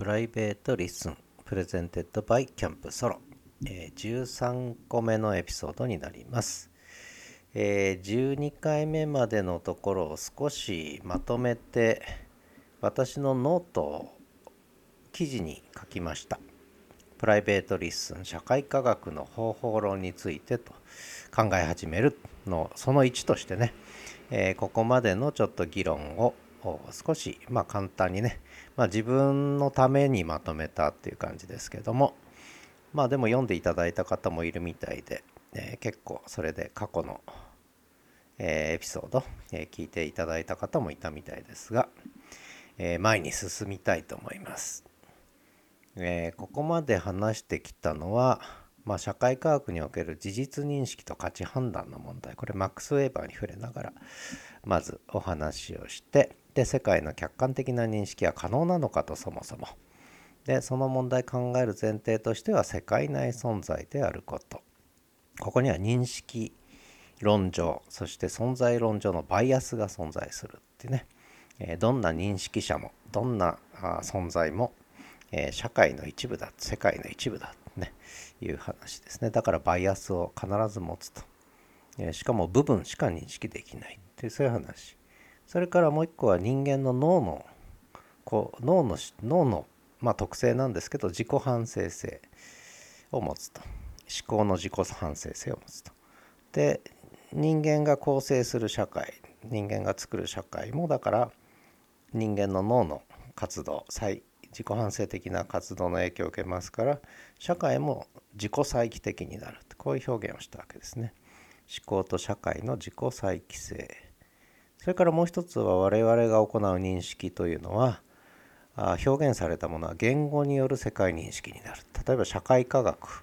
private LISTEN presented by Camp Solo、えー、13個目のエピソードになります、えー、12回目までのところを少しまとめて私のノートを記事に書きました。 private LISTEN 社会科学の方法論についてと考え始めるのその1としてね、えー、ここまでのちょっと議論を少しまあ簡単にね、まあ、自分のためにまとめたっていう感じですけどもまあでも読んでいただいた方もいるみたいで、えー、結構それで過去の、えー、エピソード、えー、聞いていただいた方もいたみたいですが、え前に進みたいと思います、えここまで話してきたのはまあ、社会科学における事実認識と価値判断の問題。これマックス・ウェーバーに触れながらまずお話をしてで世界の客観的な認識は可能なのかとそもそも。でその問題考える前提としては世界内存在であること。ここには認識論上そして存在論上のバイアスが存在するってね、えどんな認識者もどんな存在も、え社会の一部だ世界の一部だねいう話ですね。だからバイアスを必ず持つと、えしかも部分しか認識できないっていうそういう話。それからもう一個は人間の脳のこう脳の脳の、まあ、特性なんですけど自己反省性を持つと。思考の自己反省性を持つと。で人間が構成する社会人間が作る社会もだから人間の脳の活動再自己反省的な活動の影響を受けますから社会も自己再帰的になるこういう表現をしたわけですね。思考と社会の自己再帰性。それからもう一つは我々が行う認識というのは表現されたものは言語による世界認識になる。例えば社会科学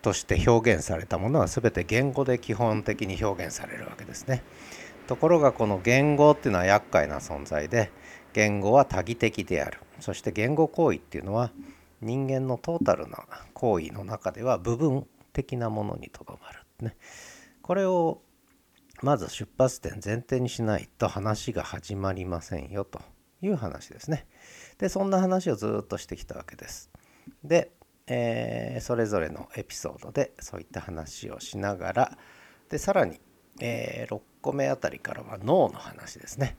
として表現されたものは全て言語で基本的に表現されるわけですね。ところがこの言語っていうのは厄介な存在で言語は多義的である。そして言語行為っていうのは人間のトータルな行為の中では部分的なものにとどまる、ね、これをまず出発点前提にしないと話が始まりませんよという話ですね。でそんな話をずっとしてきたわけです。で、えー、それぞれのエピソードでそういった話をしながらでさらに、えー、6個目あたりからは脳の話ですね。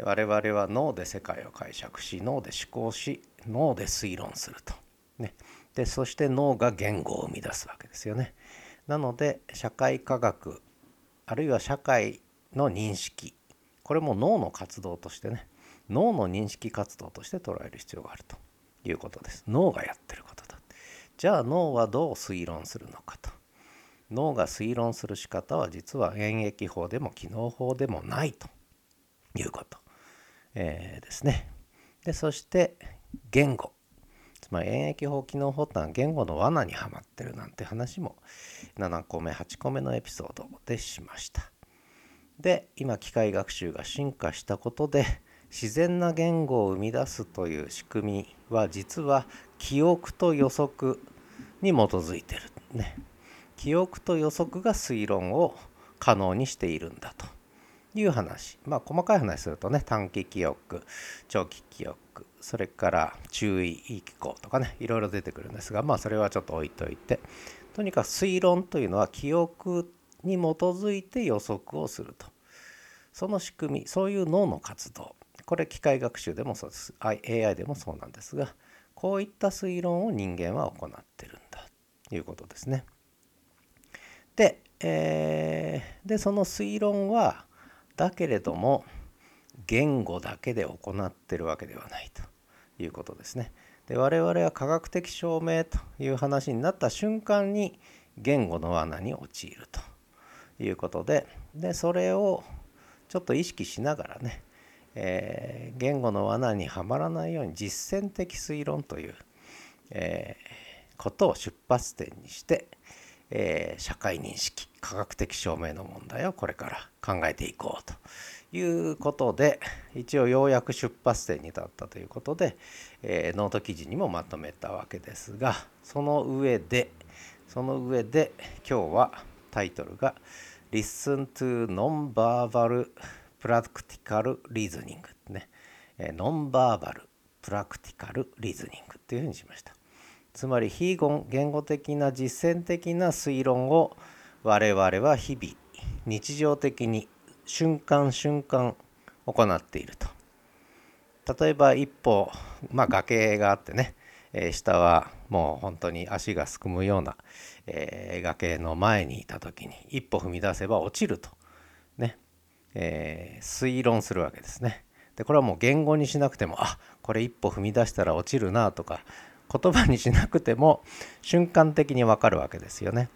我々は脳で世界を解釈し脳で思考し脳で推論すると。ね、でそして脳が言語を生み出すわけですよね。なので社会科学あるいは社会の認識。これも脳の活動としてね。脳の認識活動として捉える必要があるということです。脳がやってることだ。じゃあ脳はどう推論するのかと。脳が推論する仕方は実は演疫法でも機能法でもないということ、えー、ですね。でそして言語。まり演疫法機能法ってのは言語の罠にはまってるなんて話も7個目8個目のエピソードでしました。で今機械学習が進化したことで自然な言語を生み出すという仕組みは実は記憶と予測に基づいてるね。記憶と予測が推論を可能にしているんだと。いう話。まあ細かい話するとね短期記憶長期記憶それから注意機構とかねいろいろ出てくるんですがまあそれはちょっと置いといて。とにかく推論というのは記憶に基づいて予測をすると。その仕組みそういう脳の活動。これ機械学習でもそうです。AI でもそうなんですがこういった推論を人間は行ってるんだ。ということですね。で,、えー、でその推論はだけれども言語だけで行ってるわけではないということですね。で我々は科学的証明という話になった瞬間に言語の罠に陥るということででそれをちょっと意識しながらね、えー、言語の罠にはまらないように実践的推論という、えー、ことを出発点にして、えー、社会認識科学的証明の問題をこれから考えていこうということで一応ようやく出発点に立ったということで、えー、ノート記事にもまとめたわけですがその上でその上で今日はタイトルが Listen to Non-Verbal Practical Reasoning ね、ノンバーバルプラクティカルリズニングっていうふうにしました。つまり非言語的な実践的な推論を我々は日々日常的に瞬間瞬間行っていると。例えば一歩、まあ、崖があってね、えー、下はもう本当に足がすくむような、えー、崖の前にいた時に一歩踏み出せば落ちると。ね、えー、推論するわけですね。でこれはもう言語にしなくてもあこれ一歩踏み出したら落ちるなとか言葉にしなくても瞬間的にわかるわけですよね。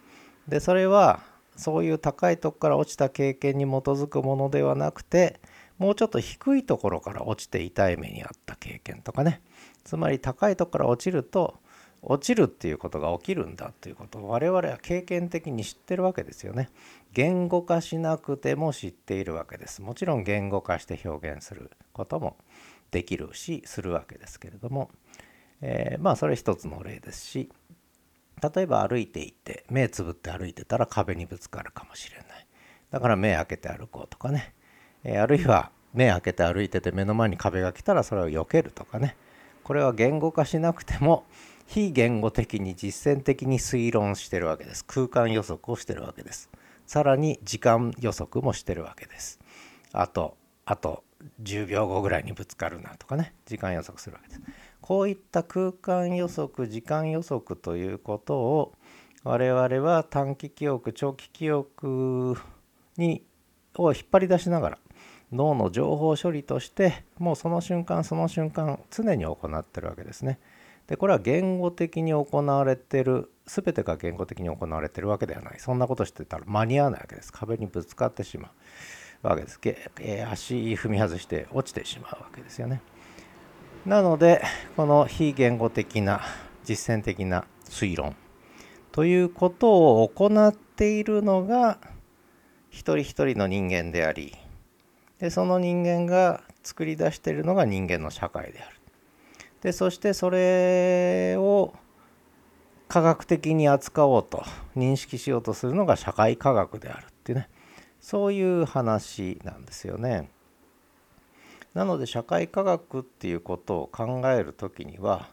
でそれはそういう高いとこから落ちた経験に基づくものではなくてもうちょっと低いところから落ちて痛い目にあった経験とかねつまり高いとこから落ちると落ちるっていうことが起きるんだということを我々は経験的に知ってるわけですよね。言語化しなくても知っているわけです。もちろん言語化して表現することもできるしするわけですけれども、えー、まあそれ一つの例ですし例えば歩いていて目つぶって歩いてたら壁にぶつかるかもしれない。だから目開けて歩こうとかね、えー、あるいは目開けて歩いてて目の前に壁が来たらそれを避けるとかね。これは言語化しなくても非言語的に実践的に推論してるわけです。空間予測をしてるわけです。さらに時間予測もしてるわけです。あとあと10秒後ぐらいにぶつかるなとかね。時間予測するわけです。こういった空間予測時間予測ということを我々は短期記憶長期記憶にを引っ張り出しながら脳の情報処理としてもうその瞬間その瞬間常に行ってるわけですね。でこれは言語的に行われてる全てが言語的に行われてるわけではない。そんなことしてたら間に合わないわけです。壁にぶつかってしまうわけです、え、足踏み外して落ちてしまうわけですよね。なのでこの非言語的な実践的な推論ということを行っているのが一人一人の人間でありでその人間が作り出しているのが人間の社会であるでそしてそれを科学的に扱おうと認識しようとするのが社会科学であるっていうねそういう話なんですよね。なので社会科学っていうことを考える時には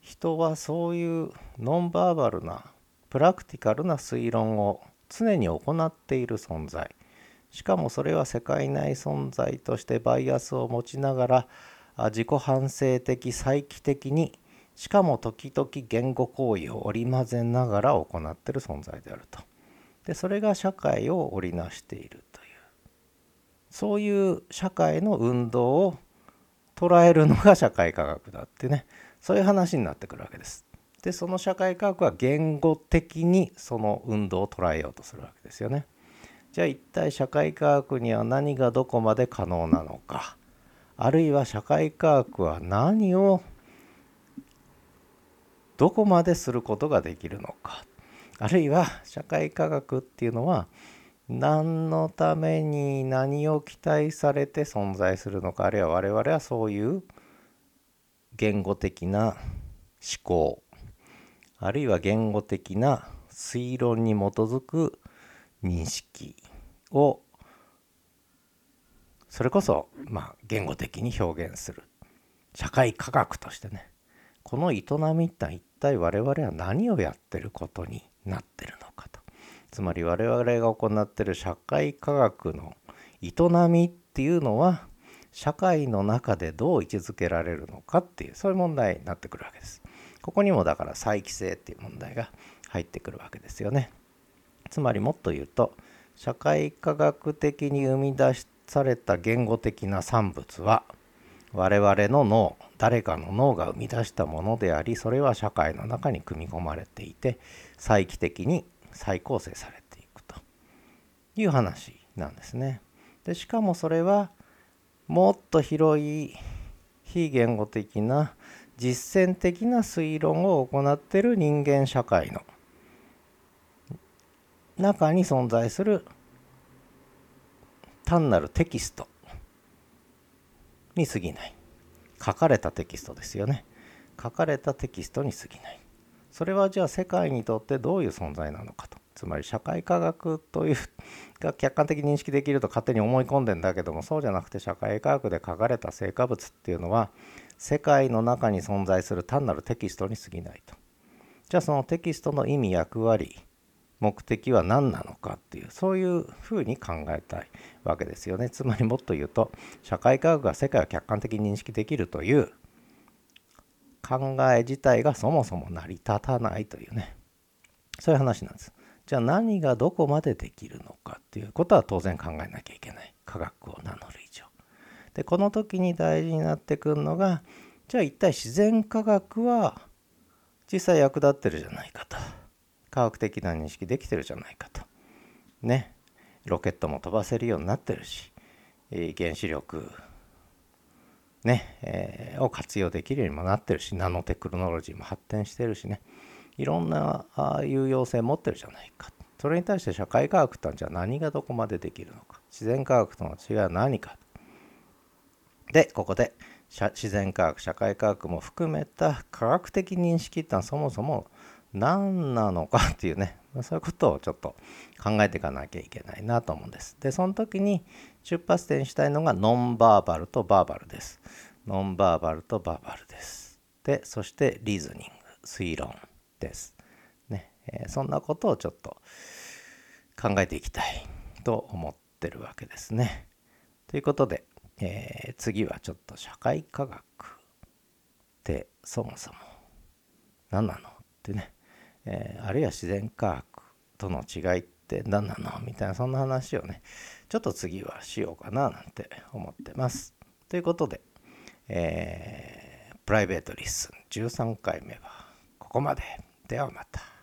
人はそういうノンバーバルなプラクティカルな推論を常に行っている存在。しかもそれは世界内存在としてバイアスを持ちながら自己反省的再帰的にしかも時々言語行為を織り交ぜながら行っている存在であると。でそれが社会を織りなしていると。そういう社会の運動を捉えるのが社会科学だってねそういう話になってくるわけです。でその社会科学は言語的にその運動を捉えようとするわけですよね。じゃあ一体社会科学には何がどこまで可能なのかあるいは社会科学は何をどこまですることができるのかあるいは社会科学っていうのは何のために何を期待されて存在するのかあるいは我々はそういう言語的な思考あるいは言語的な推論に基づく認識をそれこそまあ言語的に表現する。社会科学としてね。この営みって一体我々は何をやってることになってるのかと。つまり我々が行ってる社会科学の営みっていうのは社会の中でどう位置づけられるのかっていうそういう問題になってくるわけです。ここにもだから再帰性っていう問題が入ってくるわけですよね。つまりもっと言うと社会科学的に生み出された言語的な産物は我々の脳誰かの脳が生み出したものでありそれは社会の中に組み込まれていて再帰的に再構成されていくという話なんですね。でしかもそれはもっと広い非言語的な実践的な推論を行っている人間社会の中に存在する単なるテキストに過ぎない。書かれたテキストですよね。書かれたテキストに過ぎない。それはじゃあ世界にとってどういう存在なのかとつまり社会科学というが客観的に認識できると勝手に思い込んでんだけどもそうじゃなくて社会科学で書かれた成果物っていうのは世界の中に存在する単なるテキストに過ぎないと。じゃあそのテキストの意味役割目的は何なのかっていうそういうふうに考えたいわけですよね。つまりもっと言うと社会科学が世界を客観的に認識できるという考え自体がそもそも成り立たないというね。そういう話なんです。じゃあ何がどこまでできるのかっていうことは当然考えなきゃいけない。科学を名乗る以上。でこの時に大事になってくるのがじゃあ一体自然科学は実際役立ってるじゃないかと。科学的な認識できてるじゃないかと。ね。ロケットも飛ばせるようになってるし原子力ね、えー、を活用できるようにもなってるしナノテクノロジーも発展してるしね。いろんな有用性持ってるじゃないか。それに対して社会科学ってじゃあ何がどこまでできるのか。自然科学との違いは何か。でここで自然科学社会科学も含めた科学的認識ってのはそもそも何なのかっていうねそういうことをちょっと考えていかなきゃいけないなと思うんです。でその時に出発点にしたいのがノンバーバルとバーバルです。ノンバーバルとバーバルです。でそしてリズニング推論です。ねえー、そんなことをちょっと考えていきたいと思ってるわけですね。ということでえー、次はちょっと社会科学ってそもそも何なのってね、えー、あるいは自然科学との違いって何なの？みたいなそんな話をねちょっと次はしようかななんて思ってます。ということで、えー、プライベートリッスン13回目はここまで。ではまた。